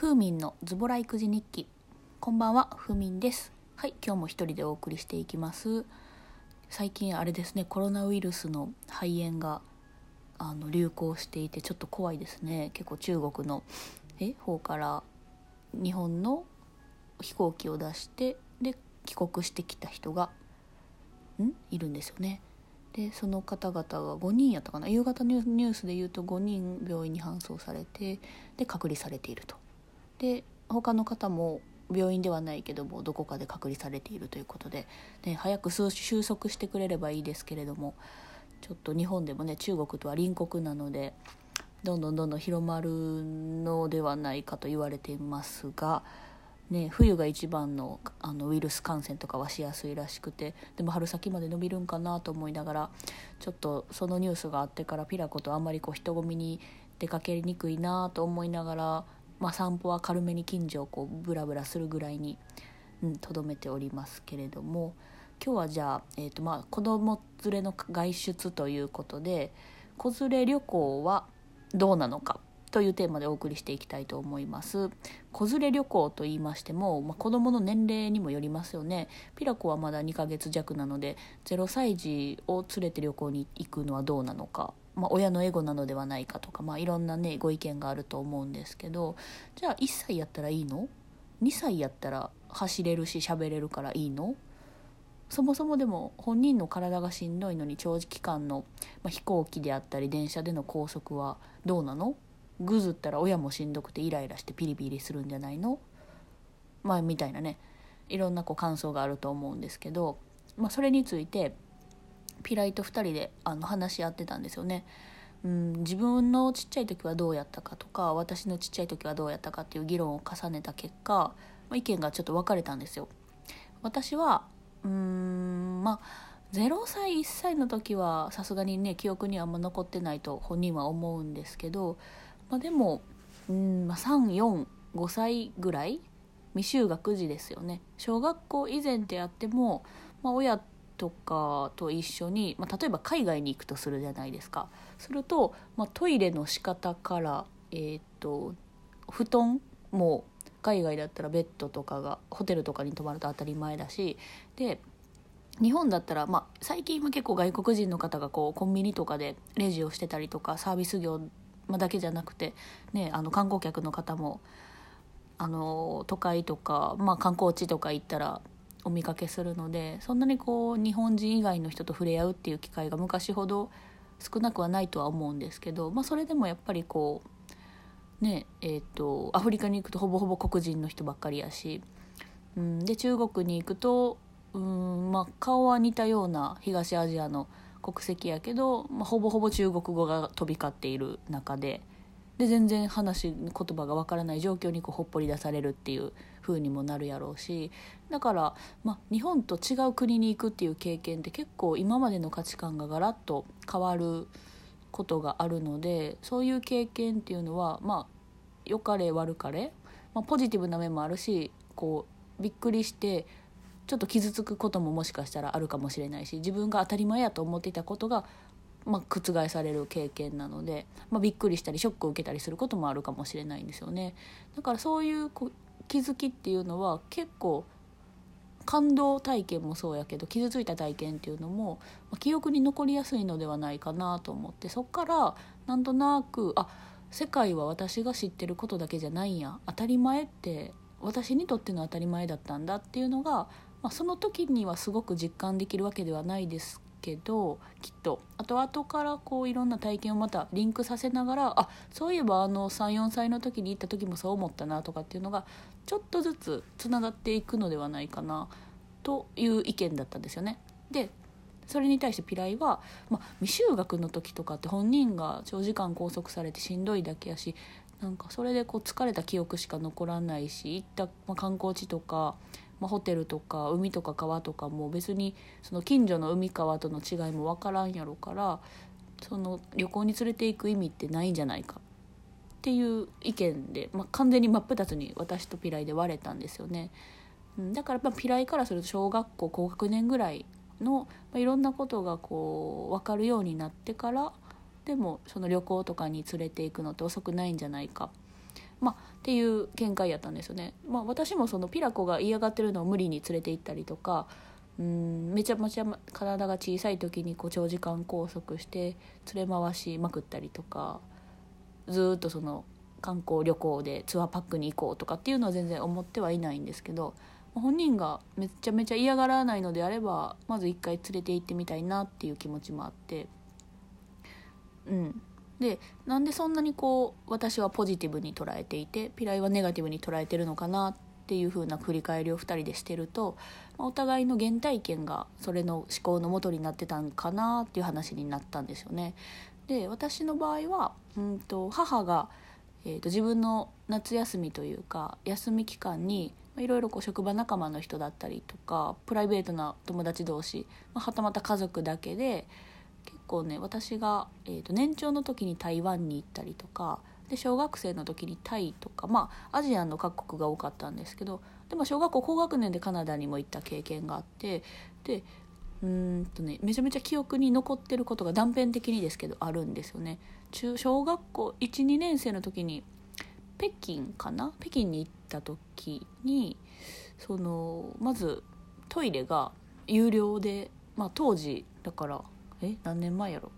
ふーみんのズボラ育児日記。こんばんはふーみんです。はい今日も一人でお送りしていきます。最近あれですねコロナウイルスの肺炎があの流行していてちょっと怖いですね。結構中国のえ方から日本の飛行機を出してで帰国してきた人がん？いるんですよね。でその方々が5人やったかな？夕方ニュースで言うと5人病院に搬送されてで隔離されていると。で他の方も病院ではないけどもどこかで隔離されているということで、ね、早く収束してくれればいいですけれどもちょっと日本でもね中国とは隣国なのでどんどんどんどん広まるのではないかと言われていますが。ね、冬が一番のあのウイルス感染とかはしやすいらしくてでも春先まで伸びるんかなと思いながらちょっとそのニュースがあってからピラコとあんまりこう人混みに出かけにくいなと思いながら、まあ、散歩は軽めに近所をこうブラブラするぐらいにとど、めておりますけれども今日はじゃあ、えーとまあ、子供連れの外出ということで子連れ旅行はどうなのかというテーマでお送りしていきたいと思います。子連れ旅行と言いましても、まあ、子どもの年齢にもよりますよね。ピラコはまだ2ヶ月弱なので0歳児を連れて旅行に行くのはどうなのか、まあ、親のエゴなのではないかとか、まあ、いろんなねご意見があると思うんですけどじゃあ1歳やったらいいの ?2 歳やったら走れるし喋れるからいいの？そもそもでも本人の体がしんどいのに長時間の、まあ、飛行機であったり電車での拘束はどうなの？ぐずったら親もしんどくてイライラしてピリピリするんじゃないの？まあみたいなねいろんなこう感想があると思うんですけど、まあ、それについてピライと2人であの話し合ってたんですよね。うん、自分のちっちゃい時はどうやったかとか私のちっちゃい時はどうやったかっていう議論を重ねた結果、まあ、意見がちょっと分かれたんですよ。私はうんまあ0歳1歳の時はさすがにね記憶にはあんま残ってないと本人は思うんですけどまあ、でも、うんまあ、34 5歳ぐらい？未就学児ですよね小学校以前であっても、まあ、親とかと一緒に、まあ、例えば海外に行くとするじゃないですか。すると、まあ、トイレの仕方から、えーと、布団も海外だったらベッドとかがホテルとかに泊まると当たり前だしで日本だったら、まあ、最近は結構外国人の方がこうコンビニとかでレジをしてたりとかサービス業、だけじゃなくて、ね、あの観光客の方もあの都会とか、まあ、観光地とか行ったらお見かけするのでそんなにこう日本人以外の人と触れ合うっていう機会が昔ほど少なくはないとは思うんですけど、まあ、それでもやっぱりこうねえーと、アフリカに行くとほぼほぼ黒人の人ばっかりやし、うん、で中国に行くとうん、まあ、顔は似たような東アジアの国籍やけど、まあ、ほぼほぼ中国語が飛び交っている中でで全然話言葉がわからない状況にこうほっぽり出されるっていう風にもなるやろうし。だから、まあ、日本と違う国に行くっていう経験って結構今までの価値観がガラッと変わることがあるのでそういう経験っていうのはまあ良かれ悪かれ、まあ、ポジティブな面もあるしこうびっくりしてちょっと傷つくことももしかしたらあるかもしれないし自分が当たり前やと思っていたことが、まあ、覆される経験なので、まあ、びっくりしたりショックを受けたりすることもあるかもしれないんですよね。だからそういう気づきっていうのは結構感動体験もそうやけど傷ついた体験っていうのも、記憶に残りやすいのではないかなと思ってそっからなんとなくあ世界は私が知ってることだけじゃないんや当たり前って私にとっての当たり前だったんだっていうのがまあ、その時にはすごく実感できるわけではないですけどきっとあと後からこういろんな体験をまたリンクさせながらあそういえばあの34歳の時に行った時もそう思ったなとかっていうのがちょっとずつつながっていくのではないかなという意見だったんですよね。でそれに対してピライは、まあ、未就学の時とかって本人が長時間拘束されてしんどいだけやしなんかそれでこう疲れた記憶しか残らないし行った、まあ、観光地とかまあ、ホテルとか海とか川とかも別にその近所の海川との違いも分からんやろからその旅行に連れていく意味ってないんじゃないかっていう意見で、まあ、完全に真っ二つに私とピライで割れたんですよね。だからまあピライからすると小学校高学年ぐらいの、まあ、いろんなことがこう分かるようになってからでもその旅行とかに連れていくのって遅くないんじゃないかまあ、っていう見解やったんですよね。まあ、私もそのピラコが嫌がってるのを無理に連れて行ったりとかうんめちゃめちゃ体が小さい時にこう長時間拘束して連れ回しまくったりとかずっとその観光旅行でツアーパックに行こうとかっていうのは全然思ってはいないんですけど本人がめちゃめちゃ嫌がらないのであればまず一回連れて行ってみたいなっていう気持ちもあってうんでなんでそんなにこう私はポジティブに捉えていてピライはネガティブに捉えてるのかなっていう風な振り返りを2人でしてるとお互いの原体験がそれの思考のもとになってたんかなっていう話になったんですよね。で私の場合は、うんと、母が、えーと、自分の夏休みというか休み期間にいろいろこう職場仲間の人だったりとかプライベートな友達同士、まあ、はたまた家族だけで構ね私が、えーと、年長の時に台湾に行ったりとかで小学生の時にタイとかまあアジアの各国が多かったんですけどでも小学校高学年でカナダにも行った経験があってでうんとねめちゃめちゃ記憶に残ってることが断片的にですけどあるんですよね。中小学校12年生の時に北京かな？北京に行った時にそのまずトイレが有料で、まあ、当時だからえ何年前やろ？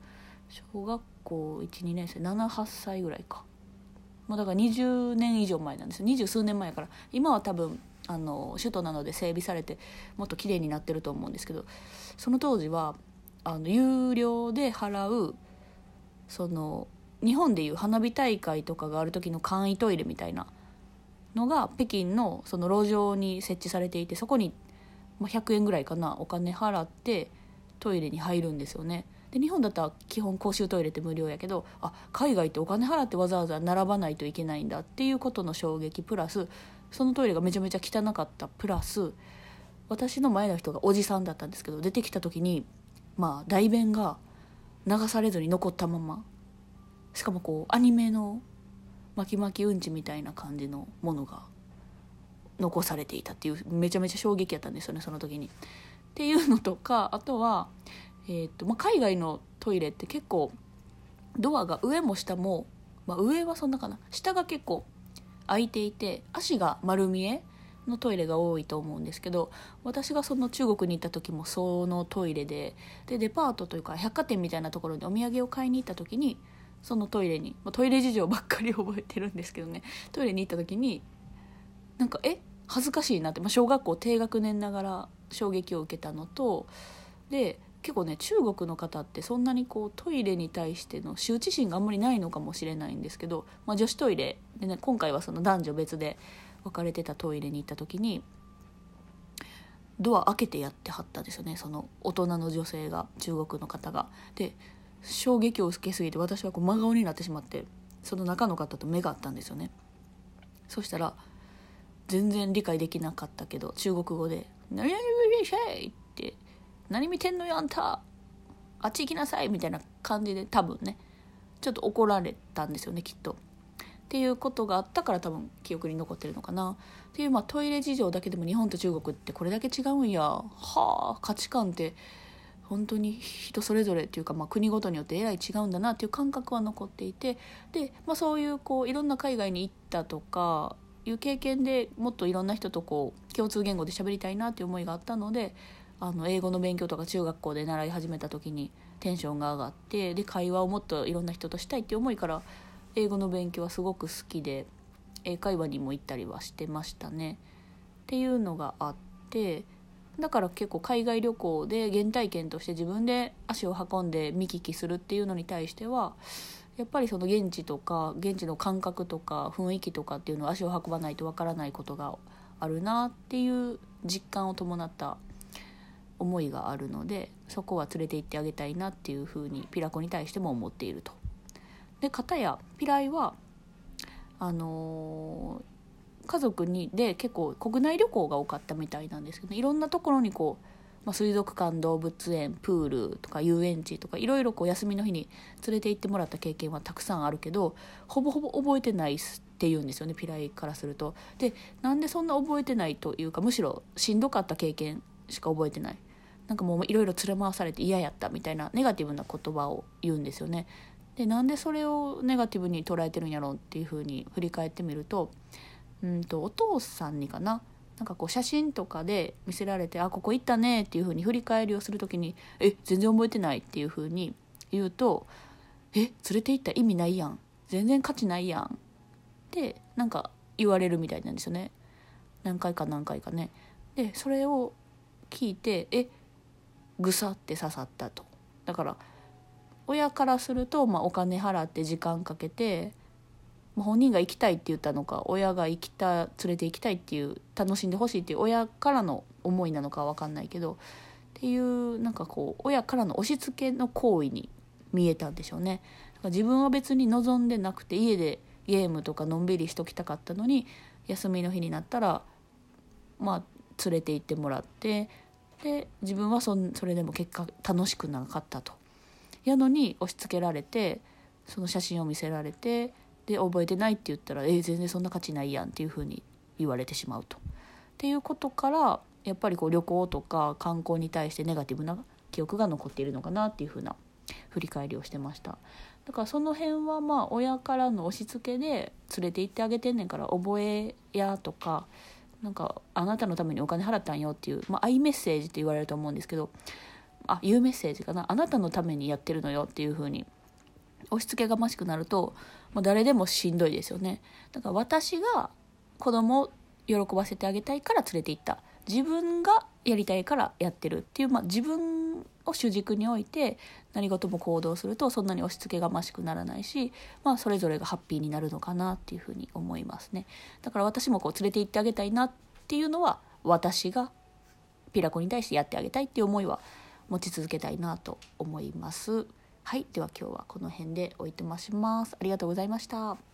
小学校12年生。78歳ぐらいか。もうだから20年以上前なんですよ。二十数年前やから。今は多分あの首都なので整備されてもっと綺麗になってると思うんですけどその当時はあの有料で払うその日本でいう花火大会とかがある時の簡易トイレみたいなのが北京のその路上に設置されていてそこに100円ぐらいかなお金払ってトイレに入るんですよね。で日本だったら基本公衆トイレって無料やけどあ海外ってお金払ってわざわざ並ばないといけないんだっていうことの衝撃プラスそのトイレがめちゃめちゃ汚かったプラス私の前の人がおじさんだったんですけど出てきた時にまあ代弁が流されずに残ったまましかもこうアニメの巻き巻きうんちみたいな感じのものが残されていたっていうめちゃめちゃ衝撃やったんですよねその時に。っていうのとかあとは、えーとまあ、海外のトイレって結構ドアが上も下も、まあ、上はそんなかな下が結構開いていて足が丸見えのトイレが多いと思うんですけど私がその中国に行った時もそのトイレででデパートというか百貨店みたいなところにお土産を買いに行った時にそのトイレに、まあ、トイレ事情ばっかり覚えてるんですけどねトイレに行った時になんかえ恥ずかしいなって、まあ、小学校低学年ながら衝撃を受けたのとで結構ね中国の方ってそんなにこうトイレに対しての羞恥心があんまりないのかもしれないんですけど、まあ、女子トイレで、ね、今回はその男女別で分かれてたトイレに行った時にドア開けてやってはったんですよねその大人の女性が中国の方が。で衝撃を受けすぎて私はこう真顔になってしまってその中の方と目が合ったんですよね。そしたら全然理解できなかったけど中国語で「何々って何見てんのよあんたあっち行きなさいみたいな感じで多分ねちょっと怒られたんですよねきっと。っていうことがあったから多分記憶に残ってるのかなっていうまあトイレ事情だけでも日本と中国ってこれだけ違うんやはあ価値観って本当に人それぞれっていうか、まあ、国ごとによってえらい違うんだなっていう感覚は残っていてで、まあ、そういうこういろんな海外に行ったとかいう経験でもっといろんな人とこう共通言語で喋りたいなっていう思いがあったのであの英語の勉強とか中学校で習い始めた時にテンションが上がってで会話をもっといろんな人としたいっていう思いから英語の勉強はすごく好きで英会話にも行ったりはしてましたね。っていうのがあってだから結構海外旅行で原体験として自分で足を運んで見聞きするっていうのに対してはやっぱりその現地とか現地の感覚とか雰囲気とかっていうのを足を運ばないとわからないことがあるなっていう実感を伴った思いがあるのでそこは連れて行ってあげたいなっていうふうにピラコに対しても思っていると。で片やピライはあのー、家族にで結構国内旅行が多かったみたいなんですけど、ね、いろんなところにこう、まあ、水族館動物園プールとか遊園地とかいろいろ休みの日に連れて行ってもらった経験はたくさんあるけどほぼほぼ覚えてないって言うんですよねピライからすると。でなんでそんな覚えてないというかむしろしんどかった経験しか覚えてない。なんかもういろいろ連れ回されて嫌やったみたいなネガティブな言葉を言うんですよね。でなんでそれをネガティブに捉えてるんやろうっていうふうに振り返ってみるとうんとお父さんにかななんかこう写真とかで見せられて「あここ行ったね」っていうふうに振り返りをする時に「え全然覚えてない」っていうふうに言うと「え連れて行った意味ないやん全然価値ないやん」ってなんか言われるみたいなんですよね何回か何回かね。でそれを聞いてえぐさって刺さったと。だから親からすると、まあ、お金払って時間かけて本人が行きたいって言ったのか親が行きた連れて行きたいっていう楽しんでほしいっていう親からの思いなのか分かんないけどっていうなんかこう親からの押し付けの行為に見えたんでしょうね。だから自分は別に望んでなくて家でゲームとかのんびりしときたかったのに休みの日になったらまあ連れて行ってもらってで自分はそそれでも結果楽しくなかったと。やのに押し付けられてその写真を見せられてで覚えてないって言ったら「え全然そんな価値ないやん」っていうふうに言われてしまうと。っていうことからやっぱりこう旅行とか観光に対してネガティブな記憶が残っているのかなっていうふうな振り返りをしてましただからその辺はまあ親からの押し付けで連れて行ってあげてんねんから覚えやとかなんかあなたのためにお金払ったんよっていう、まあ、アイメッセージって言われると思うんですけどあいうメッセージかなあなたのためにやってるのよっていう風に押し付けがましくなると、まあ、誰でもしんどいですよね。だから私が子供を喜ばせてあげたいから連れて行った。自分がやりたいからやってるっていう、まあ、自分を主軸に置いて何事も行動するとそんなに押し付けがましくならないし、まあ、それぞれがハッピーになるのかなっていうふうに思いますね。だから私もこう連れて行ってあげたいなっていうのは私がピラコに対してやってあげたいっていう思いは持ち続けたいなと思います。はい、では今日はこの辺でおいてまします。ありがとうございました。